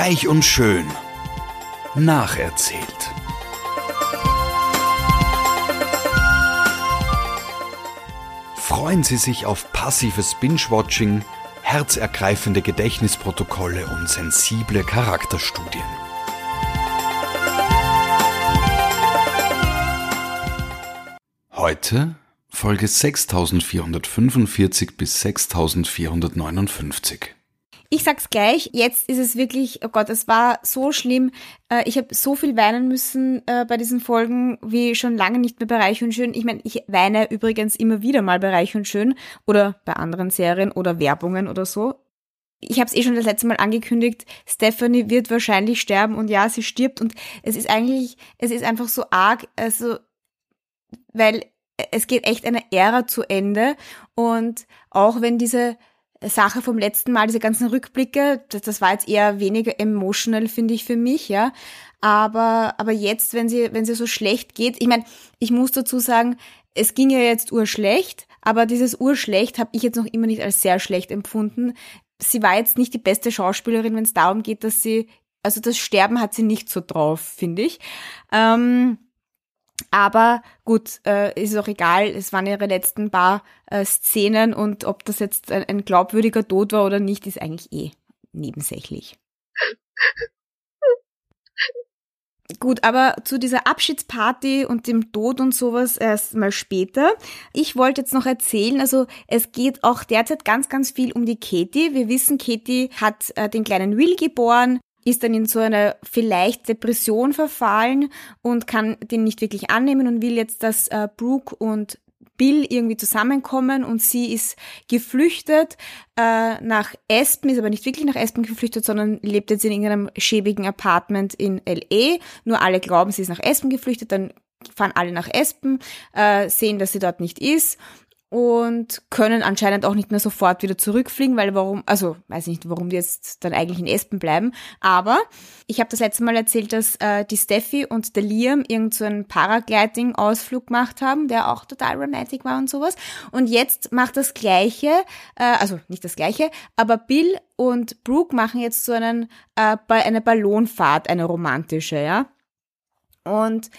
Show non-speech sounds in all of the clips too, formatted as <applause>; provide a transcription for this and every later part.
Reich und Schön. Nacherzählt. Freuen Sie sich auf passives Binge-Watching, herzergreifende Gedächtnisprotokolle und sensible Charakterstudien. Heute Folge 6445 bis 6459. Ich sag's gleich, jetzt ist es wirklich, oh Gott, es war so schlimm. Äh, ich habe so viel weinen müssen äh, bei diesen Folgen wie schon lange nicht mehr bei Reich und Schön. Ich meine, ich weine übrigens immer wieder mal bei Reich und Schön oder bei anderen Serien oder Werbungen oder so. Ich habe es eh schon das letzte Mal angekündigt, Stephanie wird wahrscheinlich sterben und ja, sie stirbt und es ist eigentlich, es ist einfach so arg, also, weil es geht echt eine Ära zu Ende und auch wenn diese Sache vom letzten Mal, diese ganzen Rückblicke, das, das war jetzt eher weniger emotional, finde ich, für mich, ja. Aber, aber jetzt, wenn sie, wenn sie so schlecht geht, ich meine, ich muss dazu sagen, es ging ja jetzt urschlecht, aber dieses urschlecht habe ich jetzt noch immer nicht als sehr schlecht empfunden. Sie war jetzt nicht die beste Schauspielerin, wenn es darum geht, dass sie, also das Sterben hat sie nicht so drauf, finde ich. Ähm, aber gut, äh, ist auch egal. Es waren ihre letzten paar äh, Szenen und ob das jetzt ein, ein glaubwürdiger Tod war oder nicht, ist eigentlich eh nebensächlich. <laughs> Gut, aber zu dieser Abschiedsparty und dem Tod und sowas erst mal später. Ich wollte jetzt noch erzählen, also es geht auch derzeit ganz, ganz viel um die Katie. Wir wissen, Katie hat äh, den kleinen Will geboren ist dann in so eine vielleicht Depression verfallen und kann den nicht wirklich annehmen und will jetzt, dass äh, Brooke und Bill irgendwie zusammenkommen und sie ist geflüchtet äh, nach Aspen, ist aber nicht wirklich nach Aspen geflüchtet, sondern lebt jetzt in irgendeinem schäbigen Apartment in LA. Nur alle glauben, sie ist nach Aspen geflüchtet, dann fahren alle nach Aspen, äh, sehen, dass sie dort nicht ist und können anscheinend auch nicht mehr sofort wieder zurückfliegen, weil warum, also weiß nicht, warum die jetzt dann eigentlich in Espen bleiben, aber ich habe das letzte Mal erzählt, dass äh, die Steffi und der Liam irgend so einen Paragliding-Ausflug gemacht haben, der auch total romantic war und sowas. Und jetzt macht das Gleiche, äh, also nicht das Gleiche, aber Bill und Brooke machen jetzt so einen, äh, eine Ballonfahrt, eine romantische, ja, und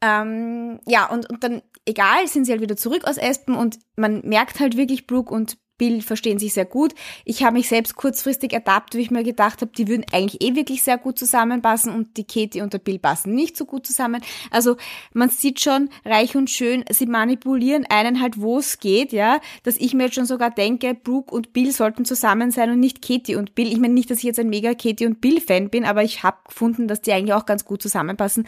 ähm, ja, und, und dann egal, sind sie halt wieder zurück aus Espen und man merkt halt wirklich, Brooke und Bill verstehen sich sehr gut. Ich habe mich selbst kurzfristig ertappt, wie ich mir gedacht habe, die würden eigentlich eh wirklich sehr gut zusammenpassen und die Katie und der Bill passen nicht so gut zusammen. Also man sieht schon, reich und schön, sie manipulieren einen halt, wo es geht, ja, dass ich mir jetzt schon sogar denke, Brooke und Bill sollten zusammen sein und nicht Katie und Bill. Ich meine nicht, dass ich jetzt ein mega Katie und Bill Fan bin, aber ich habe gefunden, dass die eigentlich auch ganz gut zusammenpassen.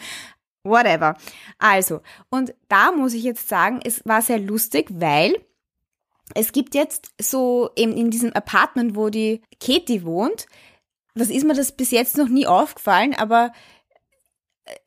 Whatever. Also, und da muss ich jetzt sagen, es war sehr lustig, weil es gibt jetzt so eben in diesem Apartment, wo die Katie wohnt, das ist mir das bis jetzt noch nie aufgefallen, aber,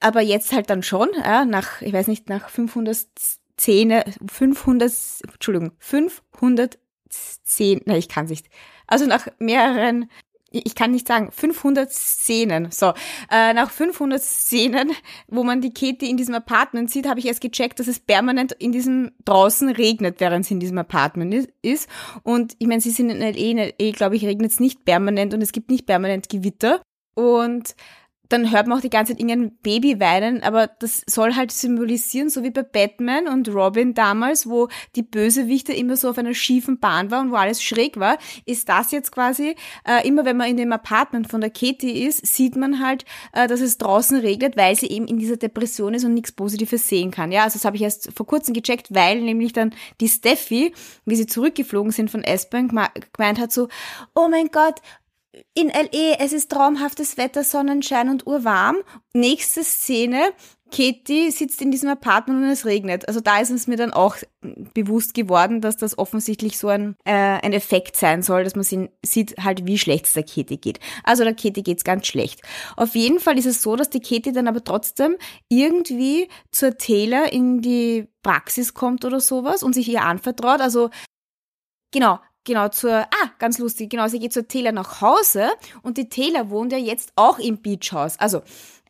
aber jetzt halt dann schon, ja, nach, ich weiß nicht, nach 510, 500, Entschuldigung, 510, na, ich kann es nicht. Also nach mehreren ich kann nicht sagen, 500 Szenen. So, äh, nach 500 Szenen, wo man die Katie in diesem Apartment sieht, habe ich erst gecheckt, dass es permanent in diesem draußen regnet, während sie in diesem Apartment ist. Und ich meine, sie sind in LA, in LA, glaube ich, regnet es nicht permanent und es gibt nicht permanent Gewitter. Und dann hört man auch die ganze Zeit irgendein Baby weinen, aber das soll halt symbolisieren, so wie bei Batman und Robin damals, wo die Bösewichte immer so auf einer schiefen Bahn war und wo alles schräg war, ist das jetzt quasi, äh, immer wenn man in dem Apartment von der Katie ist, sieht man halt, äh, dass es draußen regnet, weil sie eben in dieser Depression ist und nichts Positives sehen kann. Ja, also das habe ich erst vor kurzem gecheckt, weil nämlich dann die Steffi, wie sie zurückgeflogen sind von Aspen, gemeint hat so, oh mein Gott, in LE, es ist traumhaftes Wetter, Sonnenschein und urwarm. Nächste Szene, Katie sitzt in diesem Apartment und es regnet. Also da ist es mir dann auch bewusst geworden, dass das offensichtlich so ein, äh, ein Effekt sein soll, dass man sieht halt, wie schlecht es der Katie geht. Also der Katie geht's ganz schlecht. Auf jeden Fall ist es so, dass die Katie dann aber trotzdem irgendwie zur Taylor in die Praxis kommt oder sowas und sich ihr anvertraut. Also Genau, genau zur, ah, ganz lustig, genau, sie geht zur Taylor nach Hause und die Taylor wohnt ja jetzt auch im Beach House. Also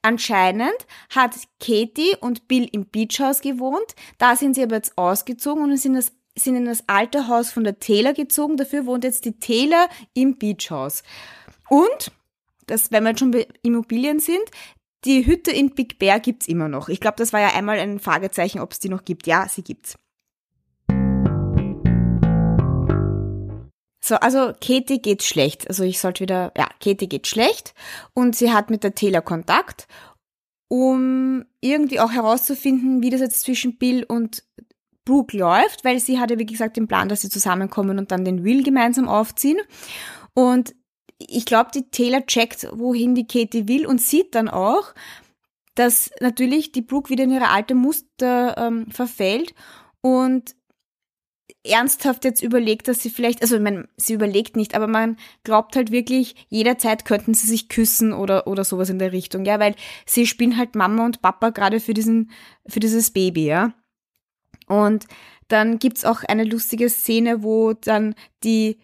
anscheinend hat Katie und Bill im Beach House gewohnt, da sind sie aber jetzt ausgezogen und sind das sind in das alte Haus von der Taylor gezogen. Dafür wohnt jetzt die Taylor im Beach House. Und dass wenn wir jetzt schon bei Immobilien sind, die Hütte in Big Bear gibt's immer noch. Ich glaube, das war ja einmal ein Fragezeichen, ob es die noch gibt. Ja, sie gibt's. So, also Katie geht schlecht. Also ich sollte wieder, ja, Katie geht schlecht und sie hat mit der Taylor Kontakt, um irgendwie auch herauszufinden, wie das jetzt zwischen Bill und Brooke läuft, weil sie hatte, wie gesagt, den Plan, dass sie zusammenkommen und dann den Will gemeinsam aufziehen. Und ich glaube, die Taylor checkt, wohin die Katie will und sieht dann auch, dass natürlich die Brooke wieder in ihre alte Muster ähm, verfällt und ernsthaft jetzt überlegt, dass sie vielleicht, also ich meine, sie überlegt nicht, aber man glaubt halt wirklich, jederzeit könnten sie sich küssen oder, oder sowas in der Richtung, ja, weil sie spielen halt Mama und Papa gerade für diesen, für dieses Baby, ja. Und dann gibt's auch eine lustige Szene, wo dann die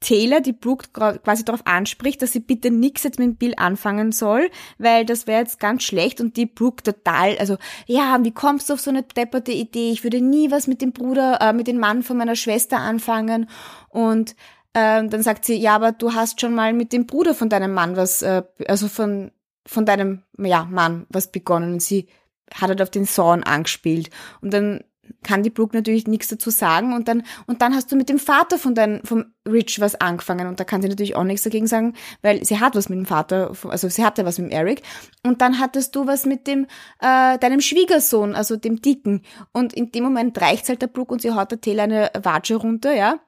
Taylor, die Brooke quasi darauf anspricht, dass sie bitte nix jetzt mit Bill anfangen soll, weil das wäre jetzt ganz schlecht und die Brooke total, also ja, wie kommst du auf so eine depperte Idee? Ich würde nie was mit dem Bruder, äh, mit dem Mann von meiner Schwester anfangen. Und äh, dann sagt sie, ja, aber du hast schon mal mit dem Bruder von deinem Mann was, äh, also von von deinem ja Mann was begonnen. Und sie hat halt auf den Zorn angespielt. Und dann kann die Brooke natürlich nichts dazu sagen. Und dann und dann hast du mit dem Vater von deinem vom Rich was angefangen. Und da kann sie natürlich auch nichts dagegen sagen, weil sie hat was mit dem Vater, also sie hatte was mit dem Eric. Und dann hattest du was mit dem äh, deinem Schwiegersohn, also dem Dicken. Und in dem Moment reicht's halt der Brooke und sie haut der Taylor eine Watsche runter, ja,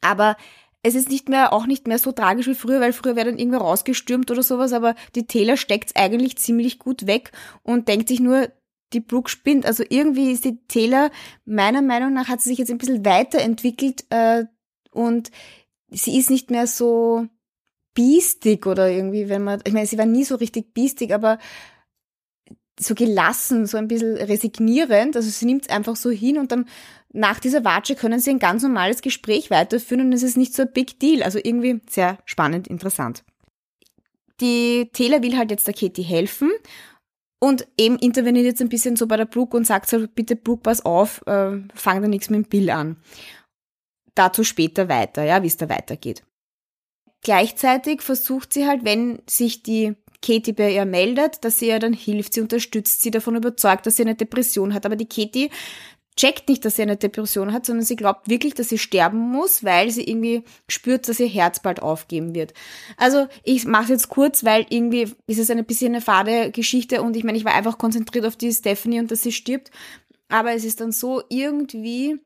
aber es ist nicht mehr, auch nicht mehr so tragisch wie früher, weil früher wäre dann irgendwer rausgestürmt oder sowas, aber die Taylor steckt's eigentlich ziemlich gut weg und denkt sich nur, die Brooke spinnt. Also irgendwie ist die Taylor, meiner Meinung nach, hat sie sich jetzt ein bisschen weiterentwickelt äh, und sie ist nicht mehr so biestig oder irgendwie, wenn man, ich meine, sie war nie so richtig biestig, aber so gelassen, so ein bisschen resignierend. Also sie nimmt es einfach so hin und dann nach dieser Watsche können sie ein ganz normales Gespräch weiterführen und es ist nicht so ein Big Deal. Also irgendwie sehr spannend, interessant. Die Taylor will halt jetzt der Katie helfen und eben interveniert jetzt ein bisschen so bei der Brooke und sagt so, bitte Brooke, pass auf, äh, fang da nichts mit dem Bill an. Dazu später weiter, ja, wie es da weitergeht. Gleichzeitig versucht sie halt, wenn sich die Katie bei ihr meldet, dass sie ihr dann hilft, sie unterstützt, sie davon überzeugt, dass sie eine Depression hat. Aber die Katie checkt nicht, dass sie eine Depression hat, sondern sie glaubt wirklich, dass sie sterben muss, weil sie irgendwie spürt, dass ihr Herz bald aufgeben wird. Also ich mache es jetzt kurz, weil irgendwie ist es eine bisschen eine fade Geschichte und ich meine, ich war einfach konzentriert auf die Stephanie und dass sie stirbt. Aber es ist dann so irgendwie,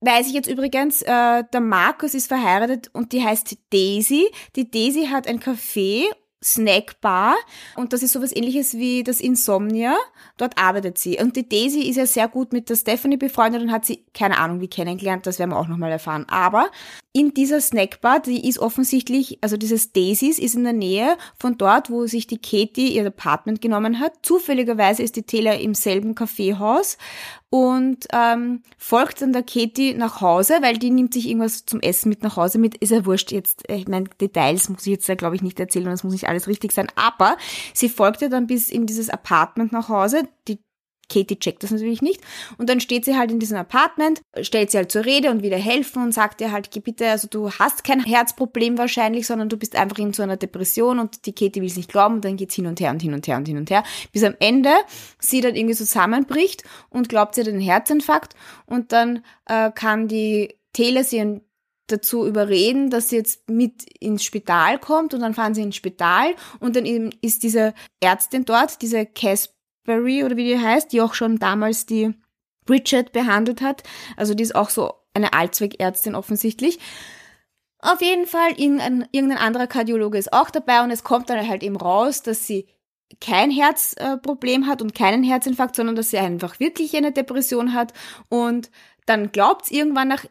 weiß ich jetzt übrigens, äh, der Markus ist verheiratet und die heißt Daisy. Die Daisy hat ein Café Snackbar und das ist sowas ähnliches wie das Insomnia. Dort arbeitet sie. Und die Daisy ist ja sehr gut mit der Stephanie befreundet und hat sie, keine Ahnung, wie kennengelernt, das werden wir auch nochmal erfahren. Aber in dieser Snackbar, die ist offensichtlich, also dieses Daisys ist in der Nähe von dort, wo sich die Katie ihr Apartment genommen hat. Zufälligerweise ist die Taylor im selben Kaffeehaus und ähm, folgt dann der Katie nach Hause, weil die nimmt sich irgendwas zum Essen mit nach Hause mit. Ist ja wurscht jetzt, äh, ich meine, Details muss ich jetzt glaube ich nicht erzählen und das muss nicht alles richtig sein. Aber sie folgt ja dann bis in dieses Apartment nach Hause. Die Katie checkt das natürlich nicht. Und dann steht sie halt in diesem Apartment, stellt sie halt zur Rede und wieder helfen und sagt ihr halt, bitte, also du hast kein Herzproblem wahrscheinlich, sondern du bist einfach in so einer Depression und die Katie will es nicht glauben und dann geht's hin und her und hin und her und hin und her, bis am Ende sie dann irgendwie zusammenbricht und glaubt sie einen Herzinfarkt und dann äh, kann die Taylor sie dazu überreden, dass sie jetzt mit ins Spital kommt und dann fahren sie ins Spital und dann ist diese Ärztin dort, diese Cass Berry oder wie die heißt, die auch schon damals die Bridget behandelt hat. Also die ist auch so eine Allzweckärztin offensichtlich. Auf jeden Fall, irgendein, irgendein anderer Kardiologe ist auch dabei und es kommt dann halt eben raus, dass sie kein Herzproblem hat und keinen Herzinfarkt, sondern dass sie einfach wirklich eine Depression hat und dann glaubt irgendwann nach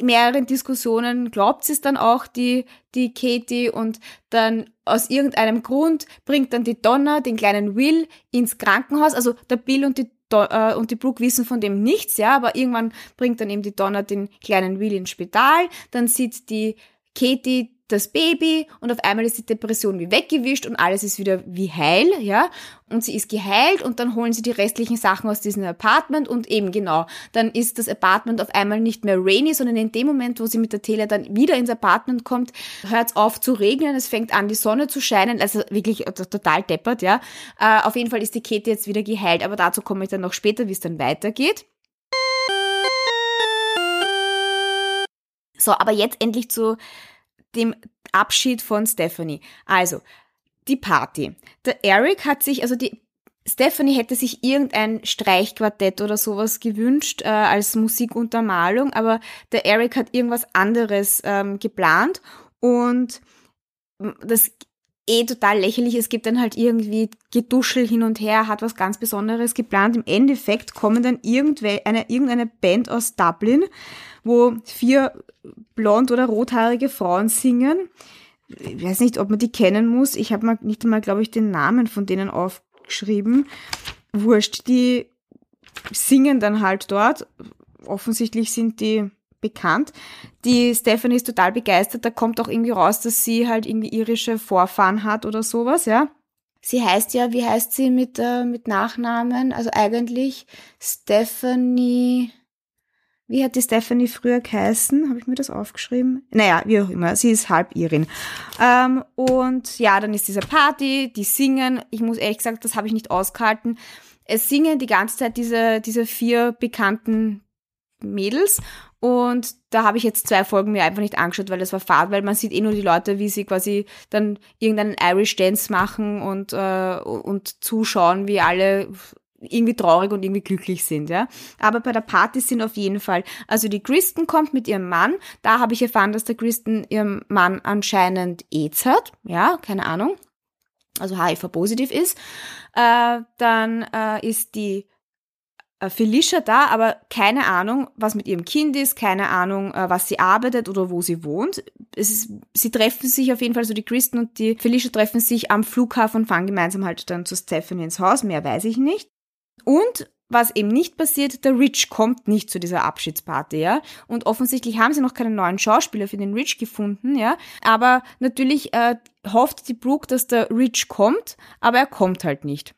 mehreren Diskussionen glaubt sie es dann auch, die, die Katie, und dann aus irgendeinem Grund bringt dann die Donna den kleinen Will ins Krankenhaus. Also der Bill und die, äh, und die Brooke wissen von dem nichts, ja, aber irgendwann bringt dann eben die Donna den kleinen Will ins Spital. Dann sieht die Katie das Baby und auf einmal ist die Depression wie weggewischt und alles ist wieder wie heil, ja. Und sie ist geheilt und dann holen sie die restlichen Sachen aus diesem Apartment und eben genau, dann ist das Apartment auf einmal nicht mehr rainy, sondern in dem Moment, wo sie mit der Tele dann wieder ins Apartment kommt, hört es auf zu regnen, es fängt an, die Sonne zu scheinen, also wirklich total deppert, ja. Äh, auf jeden Fall ist die Kete jetzt wieder geheilt, aber dazu komme ich dann noch später, wie es dann weitergeht. So, aber jetzt endlich zu dem Abschied von Stephanie. Also, die Party. Der Eric hat sich, also die Stephanie hätte sich irgendein Streichquartett oder sowas gewünscht äh, als Musikuntermalung, aber der Eric hat irgendwas anderes ähm, geplant und das eh total lächerlich. Es gibt dann halt irgendwie Geduschel hin und her, hat was ganz Besonderes geplant. Im Endeffekt kommen dann irgendwelche, eine, irgendeine Band aus Dublin, wo vier blond- oder rothaarige Frauen singen. Ich weiß nicht, ob man die kennen muss. Ich habe mal nicht einmal, glaube ich, den Namen von denen aufgeschrieben. Wurscht, die singen dann halt dort. Offensichtlich sind die bekannt. Die Stephanie ist total begeistert. Da kommt auch irgendwie raus, dass sie halt irgendwie irische Vorfahren hat oder sowas, ja. Sie heißt ja, wie heißt sie mit, äh, mit Nachnamen? Also eigentlich Stephanie. Wie hat die Stephanie früher geheißen? Habe ich mir das aufgeschrieben? Naja, wie auch immer. Sie ist halb Irin. Ähm, und ja, dann ist diese Party, die singen. Ich muss ehrlich gesagt, das habe ich nicht ausgehalten. Es singen die ganze Zeit diese, diese vier bekannten Mädels und da habe ich jetzt zwei Folgen mir einfach nicht angeschaut, weil das war fad, weil man sieht eh nur die Leute, wie sie quasi dann irgendeinen Irish Dance machen und, äh, und zuschauen, wie alle irgendwie traurig und irgendwie glücklich sind, ja. Aber bei der Party sind auf jeden Fall, also die Kristen kommt mit ihrem Mann, da habe ich erfahren, dass der Kristen ihrem Mann anscheinend AIDS hat, ja, keine Ahnung, also HIV-positiv ist. Äh, dann äh, ist die Felicia da, aber keine Ahnung, was mit ihrem Kind ist, keine Ahnung, äh, was sie arbeitet oder wo sie wohnt. Ist, sie treffen sich auf jeden Fall, so die Kristen und die Felicia treffen sich am Flughafen und fahren gemeinsam halt dann zu Stephanie ins Haus, mehr weiß ich nicht. Und was eben nicht passiert, der Rich kommt nicht zu dieser Abschiedsparty, ja. Und offensichtlich haben sie noch keinen neuen Schauspieler für den Rich gefunden, ja. Aber natürlich äh, hofft die Brooke, dass der Rich kommt, aber er kommt halt nicht.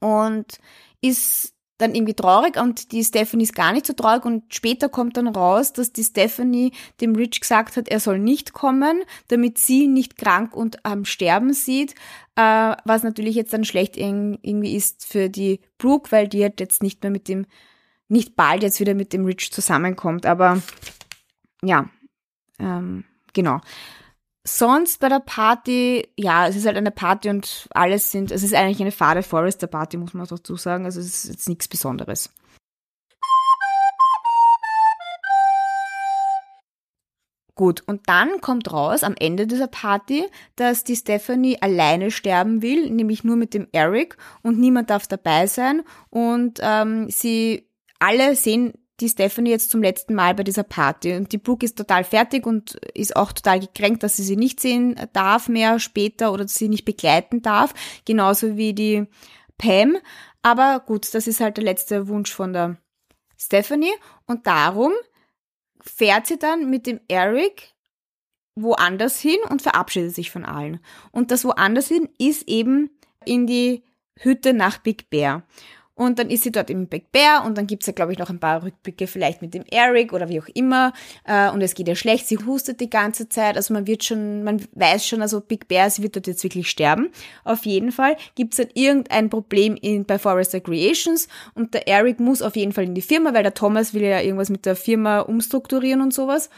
Und ist dann irgendwie traurig und die Stephanie ist gar nicht so traurig und später kommt dann raus, dass die Stephanie dem Rich gesagt hat, er soll nicht kommen, damit sie nicht krank und am Sterben sieht, äh, was natürlich jetzt dann schlecht irgendwie ist für die Brooke, weil die halt jetzt nicht mehr mit dem, nicht bald jetzt wieder mit dem Rich zusammenkommt, aber ja, ähm, genau. Sonst bei der Party, ja, es ist halt eine Party und alles sind, es ist eigentlich eine fade Forester Party, muss man dazu sagen. Also es ist jetzt nichts Besonderes. Gut, und dann kommt raus am Ende dieser Party, dass die Stephanie alleine sterben will, nämlich nur mit dem Eric und niemand darf dabei sein. Und ähm, sie alle sehen die Stephanie jetzt zum letzten Mal bei dieser Party. Und die Brooke ist total fertig und ist auch total gekränkt, dass sie sie nicht sehen darf mehr später oder sie nicht begleiten darf. Genauso wie die Pam. Aber gut, das ist halt der letzte Wunsch von der Stephanie. Und darum fährt sie dann mit dem Eric woanders hin und verabschiedet sich von allen. Und das woanders hin ist eben in die Hütte nach Big Bear. Und dann ist sie dort im Big Bear und dann gibt's ja, glaube ich, noch ein paar Rückblicke vielleicht mit dem Eric oder wie auch immer. Äh, und es geht ihr schlecht, sie hustet die ganze Zeit. Also man wird schon, man weiß schon, also Big Bear, sie wird dort jetzt wirklich sterben. Auf jeden Fall gibt's dann irgendein Problem in, bei Forrester Creations und der Eric muss auf jeden Fall in die Firma, weil der Thomas will ja irgendwas mit der Firma umstrukturieren und sowas.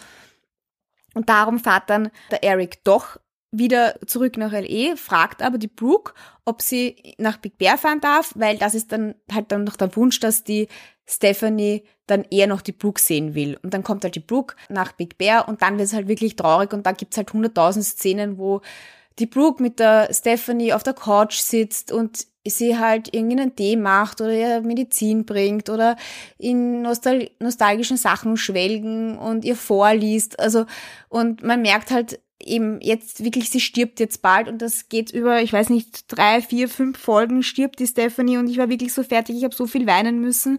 Und darum fährt dann der Eric doch wieder zurück nach LE, fragt aber die Brooke, ob sie nach Big Bear fahren darf, weil das ist dann halt dann noch der Wunsch, dass die Stephanie dann eher noch die Brooke sehen will. Und dann kommt halt die Brooke nach Big Bear und dann wird es halt wirklich traurig und da gibt's halt hunderttausend Szenen, wo die Brooke mit der Stephanie auf der Couch sitzt und sie halt irgendeinen Tee macht oder ihr Medizin bringt oder in nostal nostalgischen Sachen schwelgen und ihr vorliest. Also, und man merkt halt, eben jetzt wirklich, sie stirbt jetzt bald und das geht über, ich weiß nicht, drei, vier, fünf Folgen stirbt die Stephanie und ich war wirklich so fertig, ich habe so viel weinen müssen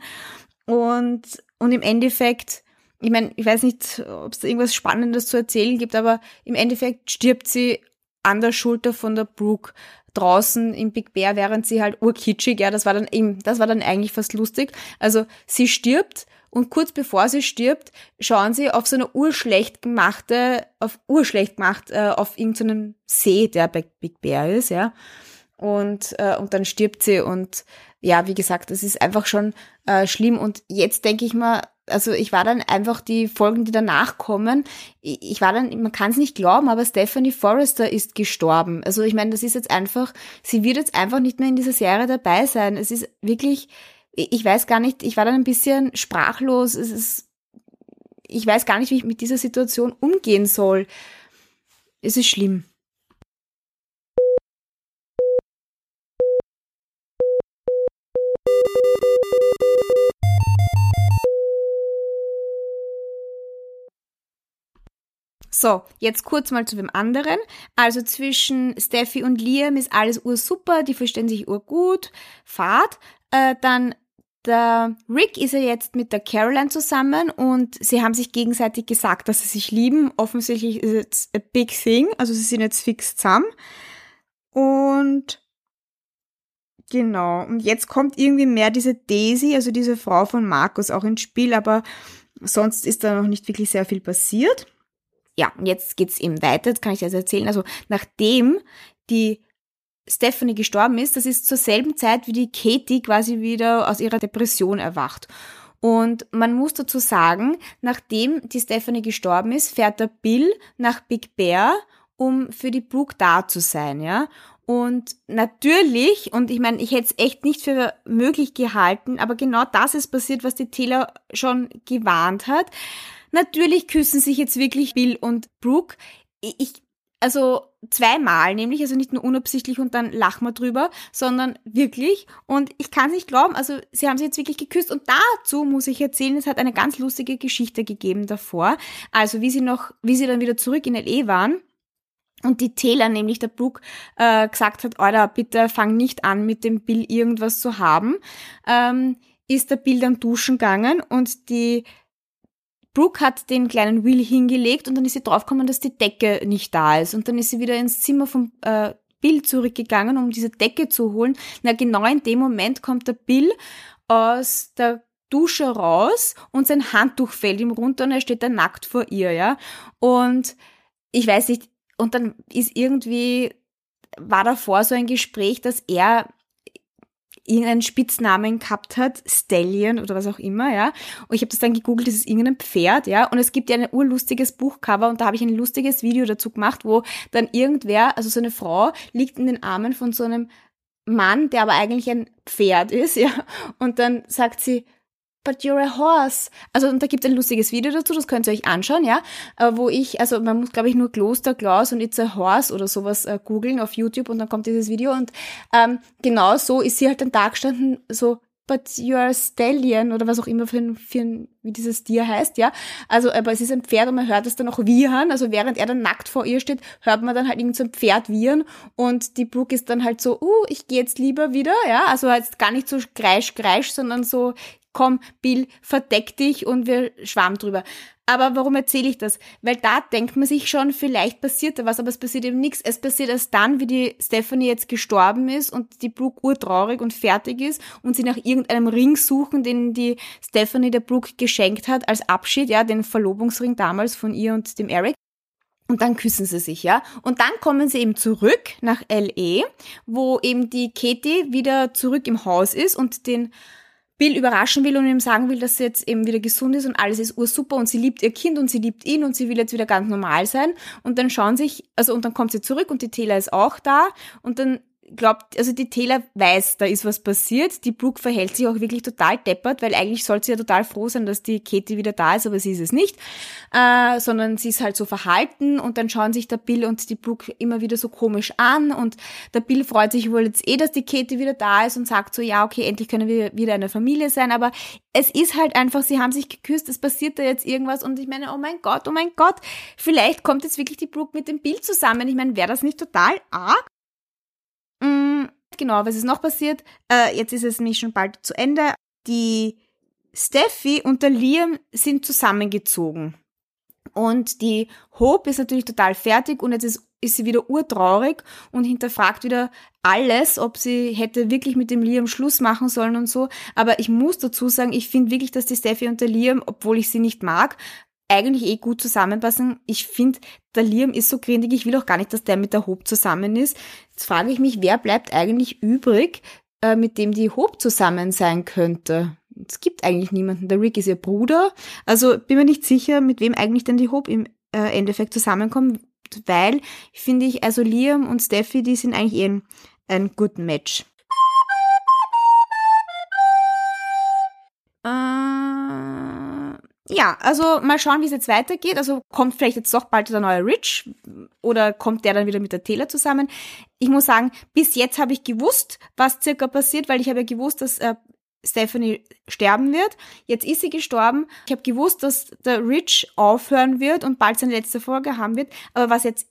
und, und im Endeffekt ich meine, ich weiß nicht, ob es irgendwas Spannendes zu erzählen gibt, aber im Endeffekt stirbt sie an der Schulter von der Brooke draußen im Big Bear, während sie halt urkitschig, ja, das war dann eben, das war dann eigentlich fast lustig. Also sie stirbt und kurz bevor sie stirbt, schauen sie auf so eine urschlecht gemachte, auf urschlecht gemacht, äh, auf irgendeinen See, der Big Bear ist, ja. Und, äh, und dann stirbt sie und ja, wie gesagt, das ist einfach schon äh, schlimm. Und jetzt denke ich mal, also ich war dann einfach die Folgen, die danach kommen, ich war dann, man kann es nicht glauben, aber Stephanie Forrester ist gestorben. Also ich meine, das ist jetzt einfach, sie wird jetzt einfach nicht mehr in dieser Serie dabei sein. Es ist wirklich, ich weiß gar nicht, ich war dann ein bisschen sprachlos. Es ist, ich weiß gar nicht, wie ich mit dieser Situation umgehen soll. Es ist schlimm. So, jetzt kurz mal zu dem anderen. Also zwischen Steffi und Liam ist alles ursuper, die verstehen sich urgut, Fahrt. Äh, dann der Rick ist ja jetzt mit der Caroline zusammen und sie haben sich gegenseitig gesagt, dass sie sich lieben. Offensichtlich ist es a big thing, also sie sind jetzt fix zusammen. Und genau, und jetzt kommt irgendwie mehr diese Daisy, also diese Frau von Markus auch ins Spiel, aber sonst ist da noch nicht wirklich sehr viel passiert ja, und jetzt geht's eben weiter, jetzt kann ich das erzählen. Also nachdem die Stephanie gestorben ist, das ist zur selben Zeit, wie die Katie quasi wieder aus ihrer Depression erwacht. Und man muss dazu sagen, nachdem die Stephanie gestorben ist, fährt der Bill nach Big Bear, um für die Brooke da zu sein, ja. Und natürlich, und ich meine, ich hätte es echt nicht für möglich gehalten, aber genau das ist passiert, was die Taylor schon gewarnt hat. Natürlich küssen sich jetzt wirklich Bill und Brooke. Ich, also zweimal, nämlich, also nicht nur unabsichtlich und dann lachen wir drüber, sondern wirklich. Und ich kann es nicht glauben, also sie haben sich jetzt wirklich geküsst. Und dazu muss ich erzählen, es hat eine ganz lustige Geschichte gegeben davor. Also wie sie noch, wie sie dann wieder zurück in L.E. waren. Und die Taylor, nämlich der Brooke, äh, gesagt hat, Alter, bitte fang nicht an, mit dem Bill irgendwas zu haben, ähm, ist der Bill dann duschen gegangen und die Brooke hat den kleinen Will hingelegt und dann ist sie draufgekommen, dass die Decke nicht da ist. Und dann ist sie wieder ins Zimmer vom äh, Bill zurückgegangen, um diese Decke zu holen. Na, genau in dem Moment kommt der Bill aus der Dusche raus und sein Handtuch fällt ihm runter und er steht da nackt vor ihr, ja. Und ich weiß nicht, und dann ist irgendwie, war davor so ein Gespräch, dass er irgendeinen Spitznamen gehabt hat, Stallion oder was auch immer, ja. Und ich habe das dann gegoogelt, das ist irgendein Pferd, ja. Und es gibt ja ein urlustiges Buchcover und da habe ich ein lustiges Video dazu gemacht, wo dann irgendwer, also so eine Frau, liegt in den Armen von so einem Mann, der aber eigentlich ein Pferd ist, <laughs> ja. Und dann sagt sie, but you're a horse. Also und da gibt es ein lustiges Video dazu, das könnt ihr euch anschauen, ja, äh, wo ich, also man muss glaube ich nur Kloster Klaus und It's a Horse oder sowas äh, googeln auf YouTube und dann kommt dieses Video und ähm, genau so ist sie halt dann da gestanden, so but you're a stallion oder was auch immer für ein, für ein, wie dieses Tier heißt, ja. Also, aber es ist ein Pferd und man hört es dann auch wiehern. Also während er dann nackt vor ihr steht, hört man dann halt irgend so ein Pferd wiehern und die Brooke ist dann halt so, uh, ich gehe jetzt lieber wieder, ja. Also jetzt gar nicht so kreisch, kreisch, sondern so, komm, Bill, verdeck dich und wir schwammen drüber. Aber warum erzähle ich das? Weil da denkt man sich schon, vielleicht passiert da was, aber es passiert eben nichts. Es passiert erst dann, wie die Stephanie jetzt gestorben ist und die Brooke urtraurig und fertig ist und sie nach irgendeinem Ring suchen, den die Stephanie der Brooke geschenkt hat als Abschied, ja, den Verlobungsring damals von ihr und dem Eric. Und dann küssen sie sich, ja. Und dann kommen sie eben zurück nach LE, wo eben die Katie wieder zurück im Haus ist und den Bill überraschen will und ihm sagen will, dass sie jetzt eben wieder gesund ist und alles ist ursuper und sie liebt ihr Kind und sie liebt ihn und sie will jetzt wieder ganz normal sein. Und dann schauen sich, also und dann kommt sie zurück und die Taylor ist auch da und dann glaubt, also die Taylor weiß, da ist was passiert. Die Brooke verhält sich auch wirklich total deppert, weil eigentlich sollte sie ja total froh sein, dass die Katie wieder da ist, aber sie ist es nicht, äh, sondern sie ist halt so verhalten und dann schauen sich der Bill und die Brooke immer wieder so komisch an und der Bill freut sich wohl jetzt eh, dass die Katie wieder da ist und sagt so, ja, okay, endlich können wir wieder eine Familie sein, aber es ist halt einfach, sie haben sich geküsst, es passiert da jetzt irgendwas und ich meine, oh mein Gott, oh mein Gott, vielleicht kommt jetzt wirklich die Brooke mit dem Bill zusammen. Ich meine, wäre das nicht total arg? Genau, was ist noch passiert? Äh, jetzt ist es nämlich schon bald zu Ende. Die Steffi und der Liam sind zusammengezogen. Und die Hope ist natürlich total fertig und jetzt ist, ist sie wieder urtraurig und hinterfragt wieder alles, ob sie hätte wirklich mit dem Liam Schluss machen sollen und so. Aber ich muss dazu sagen, ich finde wirklich, dass die Steffi und der Liam, obwohl ich sie nicht mag, eigentlich eh gut zusammenpassen. Ich finde, der Liam ist so grindig, ich will auch gar nicht, dass der mit der Hope zusammen ist. Jetzt frage ich mich, wer bleibt eigentlich übrig, äh, mit dem die Hope zusammen sein könnte? Es gibt eigentlich niemanden. Der Rick ist ihr Bruder. Also bin mir nicht sicher, mit wem eigentlich denn die Hope im äh, Endeffekt zusammenkommt, weil, finde ich, also Liam und Steffi, die sind eigentlich eh ein, ein good Match. Ja, also mal schauen, wie es jetzt weitergeht. Also kommt vielleicht jetzt doch bald der neue Rich oder kommt der dann wieder mit der Taylor zusammen? Ich muss sagen, bis jetzt habe ich gewusst, was circa passiert, weil ich habe ja gewusst, dass äh, Stephanie sterben wird. Jetzt ist sie gestorben. Ich habe gewusst, dass der Rich aufhören wird und bald seine letzte Folge haben wird. Aber was jetzt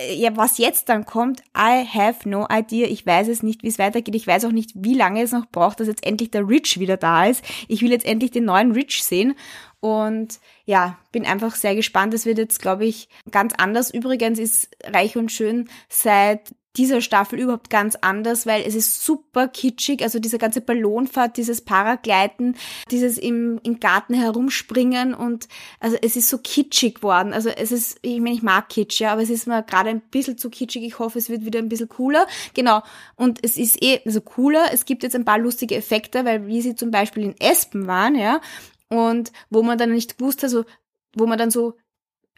ja, was jetzt dann kommt, I have no idea. Ich weiß es nicht, wie es weitergeht. Ich weiß auch nicht, wie lange es noch braucht, dass jetzt endlich der Rich wieder da ist. Ich will jetzt endlich den neuen Rich sehen. Und ja, bin einfach sehr gespannt. Es wird jetzt, glaube ich, ganz anders. Übrigens ist Reich und Schön seit dieser Staffel überhaupt ganz anders, weil es ist super kitschig, also diese ganze Ballonfahrt, dieses Paragleiten, dieses im, im Garten herumspringen und also es ist so kitschig worden. Also es ist, ich meine, ich mag Kitsch, ja, aber es ist mir gerade ein bisschen zu kitschig. Ich hoffe, es wird wieder ein bisschen cooler. Genau. Und es ist eh, also cooler. Es gibt jetzt ein paar lustige Effekte, weil wie sie zum Beispiel in Espen waren, ja, und wo man dann nicht wusste, also wo man dann so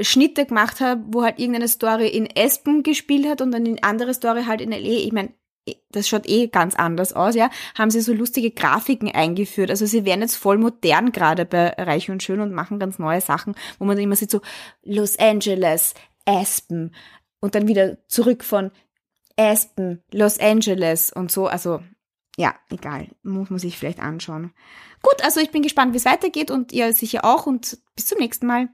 Schnitte gemacht habe, wo halt irgendeine Story in Espen gespielt hat und dann eine andere Story halt in L.A. Ich meine, das schaut eh ganz anders aus, ja, haben sie so lustige Grafiken eingeführt. Also sie werden jetzt voll modern gerade bei Reich und Schön und machen ganz neue Sachen, wo man dann immer sieht so Los Angeles, Aspen und dann wieder zurück von Aspen, Los Angeles und so. Also ja, egal, muss man sich vielleicht anschauen. Gut, also ich bin gespannt, wie es weitergeht und ihr sicher auch und bis zum nächsten Mal.